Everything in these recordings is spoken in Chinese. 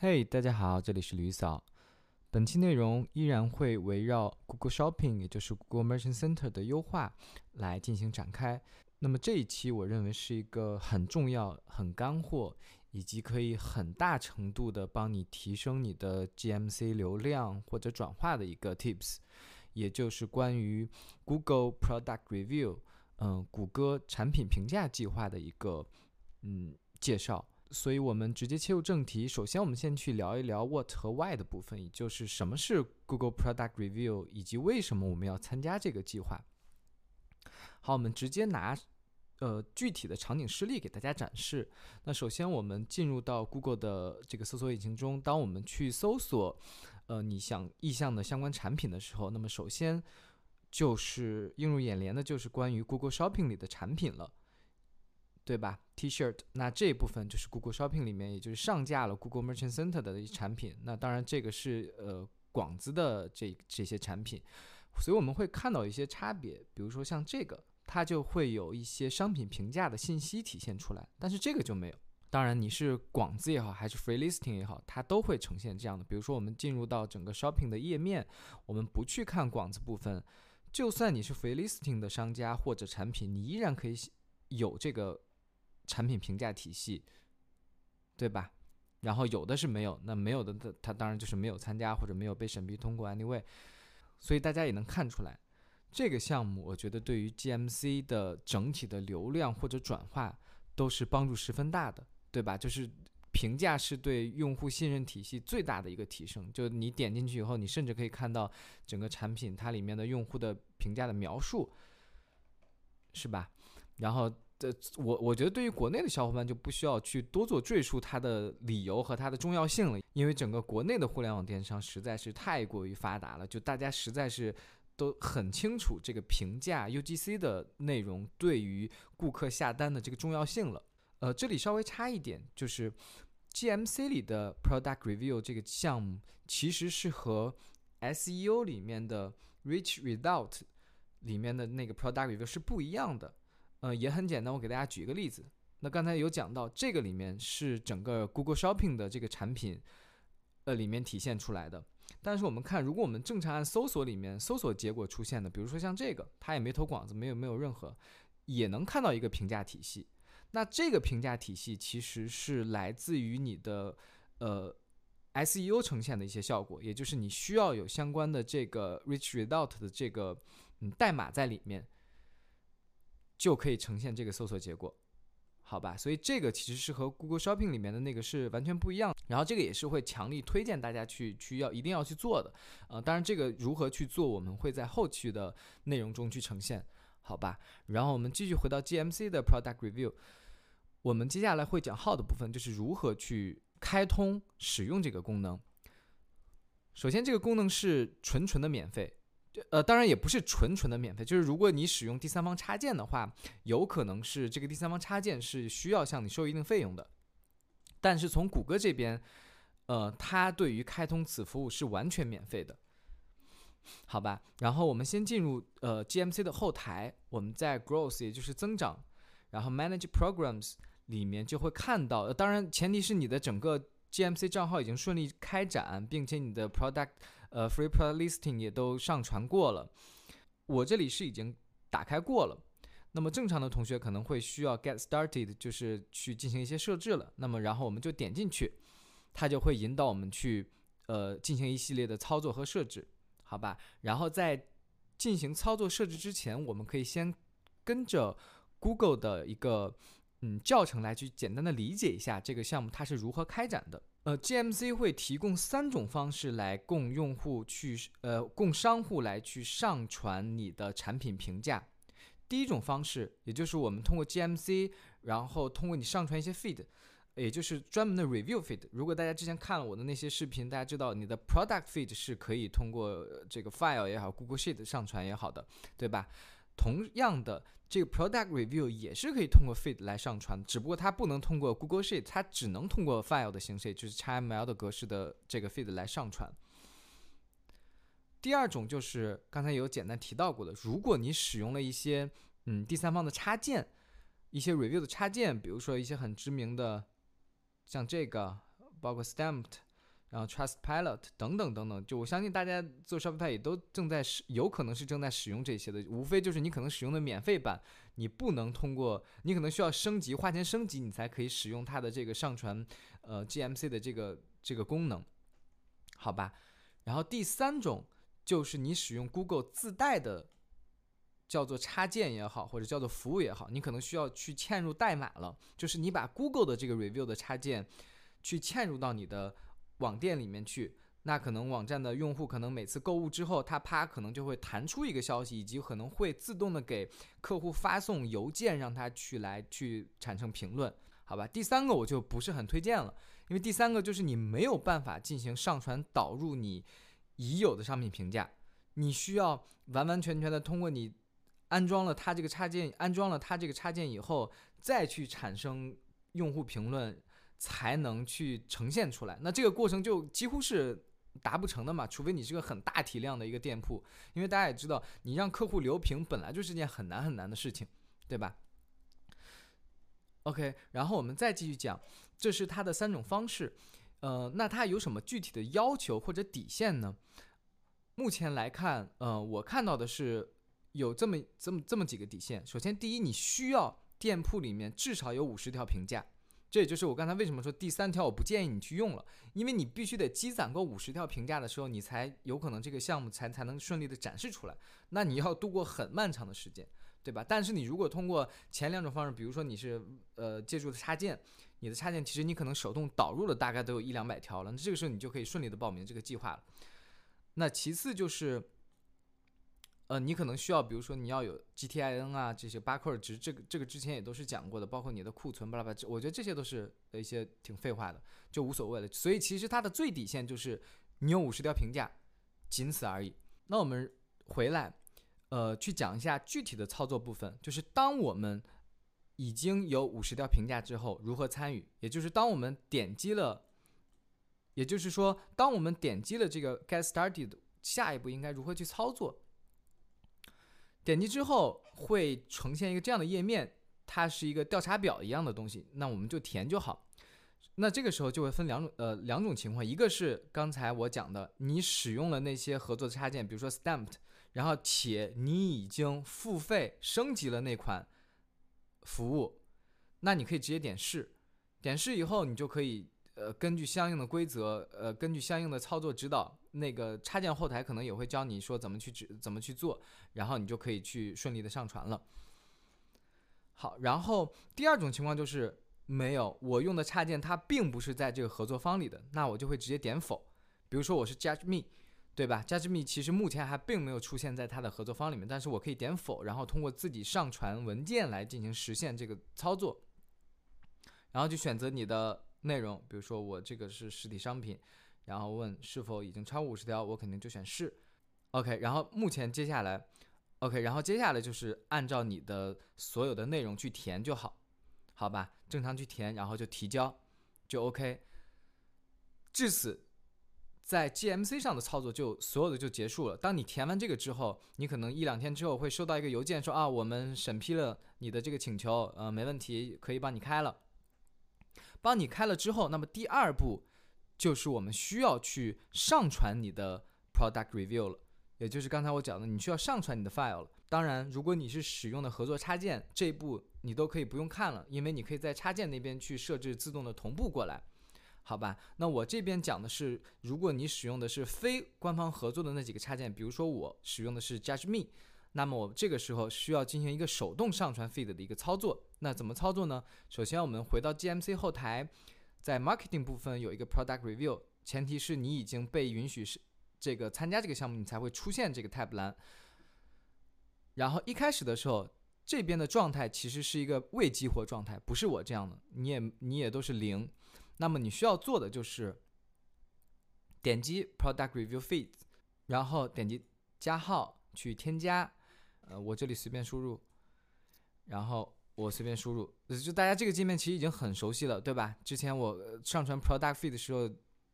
嘿，大家好，这里是吕嫂。本期内容依然会围绕 Google Shopping，也就是 Google Merchant Center 的优化来进行展开。那么这一期我认为是一个很重要、很干货，以及可以很大程度的帮你提升你的 GMC 流量或者转化的一个 Tips，也就是关于 Google Product Review，嗯，谷歌产品评价计划的一个嗯介绍。所以，我们直接切入正题。首先，我们先去聊一聊 what 和 why 的部分，也就是什么是 Google Product Review，以及为什么我们要参加这个计划。好，我们直接拿呃具体的场景示例给大家展示。那首先，我们进入到 Google 的这个搜索引擎中，当我们去搜索呃你想意向的相关产品的时候，那么首先就是映入眼帘的就是关于 Google Shopping 里的产品了。对吧？T-shirt，那这一部分就是 Google Shopping 里面，也就是上架了 Google Merchant Center 的一些产品。那当然，这个是呃广子的这这些产品，所以我们会看到一些差别。比如说像这个，它就会有一些商品评价的信息体现出来，但是这个就没有。当然，你是广子也好，还是 Free Listing 也好，它都会呈现这样的。比如说，我们进入到整个 Shopping 的页面，我们不去看广子部分，就算你是 Free Listing 的商家或者产品，你依然可以有这个。产品评价体系，对吧？然后有的是没有，那没有的，它它当然就是没有参加或者没有被审批通过。Anyway，所以大家也能看出来，这个项目我觉得对于 GMC 的整体的流量或者转化都是帮助十分大的，对吧？就是评价是对用户信任体系最大的一个提升。就你点进去以后，你甚至可以看到整个产品它里面的用户的评价的描述，是吧？然后。这我我觉得对于国内的小伙伴就不需要去多做赘述它的理由和它的重要性了，因为整个国内的互联网电商实在是太过于发达了，就大家实在是都很清楚这个评价 UGC 的内容对于顾客下单的这个重要性了。呃，这里稍微差一点，就是 GMC 里的 Product Review 这个项目其实是和 SEO 里面的 Rich Result 里面的那个 Product Review 是不一样的。呃，也很简单，我给大家举一个例子。那刚才有讲到，这个里面是整个 Google Shopping 的这个产品，呃，里面体现出来的。但是我们看，如果我们正常按搜索里面搜索结果出现的，比如说像这个，它也没投广子，没有没有任何，也能看到一个评价体系。那这个评价体系其实是来自于你的呃 SEO 呈现的一些效果，也就是你需要有相关的这个 Rich Result 的这个嗯代码在里面。就可以呈现这个搜索结果，好吧？所以这个其实是和 Google Shopping 里面的那个是完全不一样。然后这个也是会强力推荐大家去去要一定要去做的。呃，当然这个如何去做，我们会在后续的内容中去呈现，好吧？然后我们继续回到 GMC 的 Product Review，我们接下来会讲 How 的部分，就是如何去开通使用这个功能。首先，这个功能是纯纯的免费。呃，当然也不是纯纯的免费，就是如果你使用第三方插件的话，有可能是这个第三方插件是需要向你收一定费用的。但是从谷歌这边，呃，它对于开通此服务是完全免费的，好吧？然后我们先进入呃 GMC 的后台，我们在 Growth 也就是增长，然后 Manage Programs 里面就会看到，当然前提是你的整个 GMC 账号已经顺利开展，并且你的 Product。呃 free pre Listing 也都上传过了，我这里是已经打开过了。那么正常的同学可能会需要 Get Started，就是去进行一些设置了。那么然后我们就点进去，它就会引导我们去呃进行一系列的操作和设置，好吧？然后在进行操作设置之前，我们可以先跟着 Google 的一个嗯教程来去简单的理解一下这个项目它是如何开展的。呃，GMC 会提供三种方式来供用户去，呃，供商户来去上传你的产品评价。第一种方式，也就是我们通过 GMC，然后通过你上传一些 feed，也就是专门的 review feed。如果大家之前看了我的那些视频，大家知道你的 product feed 是可以通过这个 file 也好，Google Sheet 上传也好的，对吧？同样的，这个 product review 也是可以通过 feed 来上传，只不过它不能通过 Google Sheet，它只能通过 file 的形式，就是 XML 的格式的这个 feed 来上传。第二种就是刚才有简单提到过的，如果你使用了一些嗯第三方的插件，一些 review 的插件，比如说一些很知名的，像这个，包括 Stamped，然后 Trustpilot 等等等等，就我相信大家做 Shopify 也都正在使，有可能是正在使用这些的。无非就是你可能使用的免费版，你不能通过，你可能需要升级，花钱升级，你才可以使用它的这个上传呃 GMC 的这个这个功能，好吧？然后第三种就是你使用 Google 自带的叫做插件也好，或者叫做服务也好，你可能需要去嵌入代码了，就是你把 Google 的这个 Review 的插件去嵌入到你的。网店里面去，那可能网站的用户可能每次购物之后，他啪可能就会弹出一个消息，以及可能会自动的给客户发送邮件，让他去来去产生评论，好吧？第三个我就不是很推荐了，因为第三个就是你没有办法进行上传导入你已有的商品评价，你需要完完全全的通过你安装了它这个插件，安装了它这个插件以后，再去产生用户评论。才能去呈现出来，那这个过程就几乎是达不成的嘛，除非你是个很大体量的一个店铺，因为大家也知道，你让客户留评本来就是件很难很难的事情，对吧？OK，然后我们再继续讲，这是它的三种方式，呃，那它有什么具体的要求或者底线呢？目前来看，呃，我看到的是有这么这么这么几个底线。首先，第一，你需要店铺里面至少有五十条评价。这也就是我刚才为什么说第三条我不建议你去用了，因为你必须得积攒够五十条评价的时候，你才有可能这个项目才才能顺利的展示出来。那你要度过很漫长的时间，对吧？但是你如果通过前两种方式，比如说你是呃借助的插件，你的插件其实你可能手动导入了大概都有一两百条了，那这个时候你就可以顺利的报名这个计划了。那其次就是。呃，你可能需要，比如说你要有 GTIN 啊，这些巴克尔值，这个这个之前也都是讲过的，包括你的库存巴拉巴拉，我觉得这些都是一些挺废话的，就无所谓了。所以其实它的最底线就是你有五十条评价，仅此而已。那我们回来，呃，去讲一下具体的操作部分，就是当我们已经有五十条评价之后，如何参与？也就是当我们点击了，也就是说，当我们点击了这个 Get Started，下一步应该如何去操作？点击之后会呈现一个这样的页面，它是一个调查表一样的东西，那我们就填就好。那这个时候就会分两种，呃，两种情况，一个是刚才我讲的，你使用了那些合作的插件，比如说 Stamped，然后且你已经付费升级了那款服务，那你可以直接点试，点试以后你就可以。呃，根据相应的规则，呃，根据相应的操作指导，那个插件后台可能也会教你说怎么去指怎么去做，然后你就可以去顺利的上传了。好，然后第二种情况就是没有我用的插件，它并不是在这个合作方里的，那我就会直接点否。比如说我是 Judge Me，对吧？Judge Me 其实目前还并没有出现在它的合作方里面，但是我可以点否，然后通过自己上传文件来进行实现这个操作，然后就选择你的。内容，比如说我这个是实体商品，然后问是否已经超五十条，我肯定就选是。OK，然后目前接下来，OK，然后接下来就是按照你的所有的内容去填就好，好吧？正常去填，然后就提交，就 OK。至此，在 GMC 上的操作就所有的就结束了。当你填完这个之后，你可能一两天之后会收到一个邮件说啊，我们审批了你的这个请求，呃，没问题，可以帮你开了。帮你开了之后，那么第二步就是我们需要去上传你的 product review 了，也就是刚才我讲的，你需要上传你的 file 了。当然，如果你是使用的合作插件，这一步你都可以不用看了，因为你可以在插件那边去设置自动的同步过来，好吧？那我这边讲的是，如果你使用的是非官方合作的那几个插件，比如说我使用的是 Judge Me。那么我这个时候需要进行一个手动上传 feed 的一个操作，那怎么操作呢？首先我们回到 GMC 后台，在 marketing 部分有一个 product review，前提是你已经被允许是这个参加这个项目，你才会出现这个 tab 栏。然后一开始的时候，这边的状态其实是一个未激活状态，不是我这样的，你也你也都是零。那么你需要做的就是点击 product review feed，然后点击加号去添加。呃，我这里随便输入，然后我随便输入，就大家这个界面其实已经很熟悉了，对吧？之前我上传 product feed 的时候，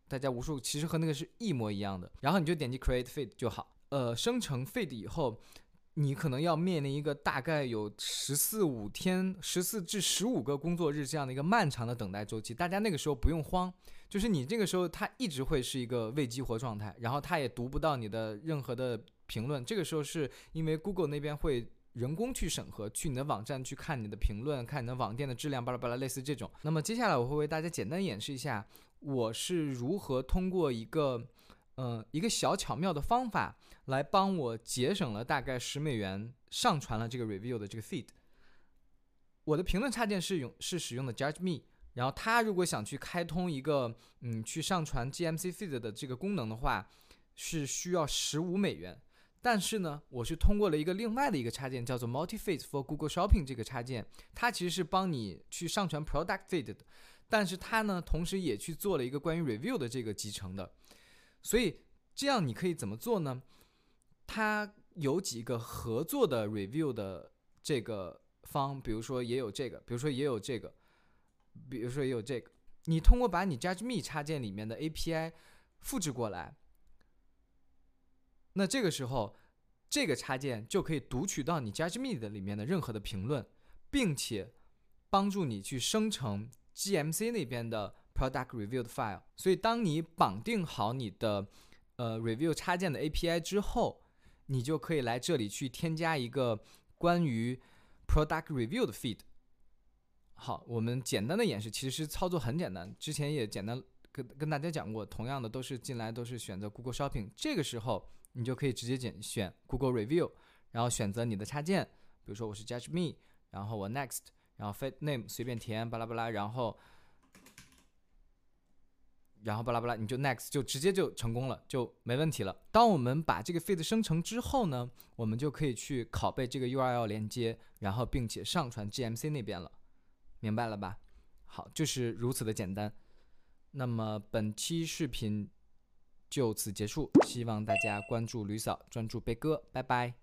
大家无数其实和那个是一模一样的。然后你就点击 create feed 就好。呃，生成 feed 以后，你可能要面临一个大概有十四五天、十四至十五个工作日这样的一个漫长的等待周期。大家那个时候不用慌。就是你这个时候它一直会是一个未激活状态，然后它也读不到你的任何的评论。这个时候是因为 Google 那边会人工去审核，去你的网站去看你的评论，看你的网店的质量，巴拉巴拉，类似这种。那么接下来我会为大家简单演示一下，我是如何通过一个，嗯，一个小巧妙的方法来帮我节省了大概十美元，上传了这个 review 的这个 feed。我的评论插件是用是使用的 Judge Me，然后他如果想去开通一个嗯去上传 GMC feed 的这个功能的话，是需要十五美元。但是呢，我是通过了一个另外的一个插件，叫做 Multi Feed for Google Shopping 这个插件，它其实是帮你去上传 Product Feed 的，但是它呢同时也去做了一个关于 Review 的这个集成的。所以这样你可以怎么做呢？它有几个合作的 Review 的这个。方，比如说也有这个，比如说也有这个，比如说也有这个。你通过把你 Judge Me 插件里面的 API 复制过来，那这个时候这个插件就可以读取到你 Judge Me 的里面的任何的评论，并且帮助你去生成 GMC 那边的 Product Review 的 file。所以，当你绑定好你的呃 Review 插件的 API 之后，你就可以来这里去添加一个关于 Product Review 的 feed，好，我们简单的演示，其实操作很简单。之前也简单跟跟大家讲过，同样的都是进来都是选择 Google Shopping，这个时候你就可以直接选选 Google Review，然后选择你的插件，比如说我是 Judge Me，然后我 Next，然后 Feed Name 随便填，巴拉巴拉，然后。然后巴拉巴拉，你就 next 就直接就成功了，就没问题了。当我们把这个 feed 生成之后呢，我们就可以去拷贝这个 URL 连接，然后并且上传 GMC 那边了，明白了吧？好，就是如此的简单。那么本期视频就此结束，希望大家关注吕嫂，专注贝哥，拜拜。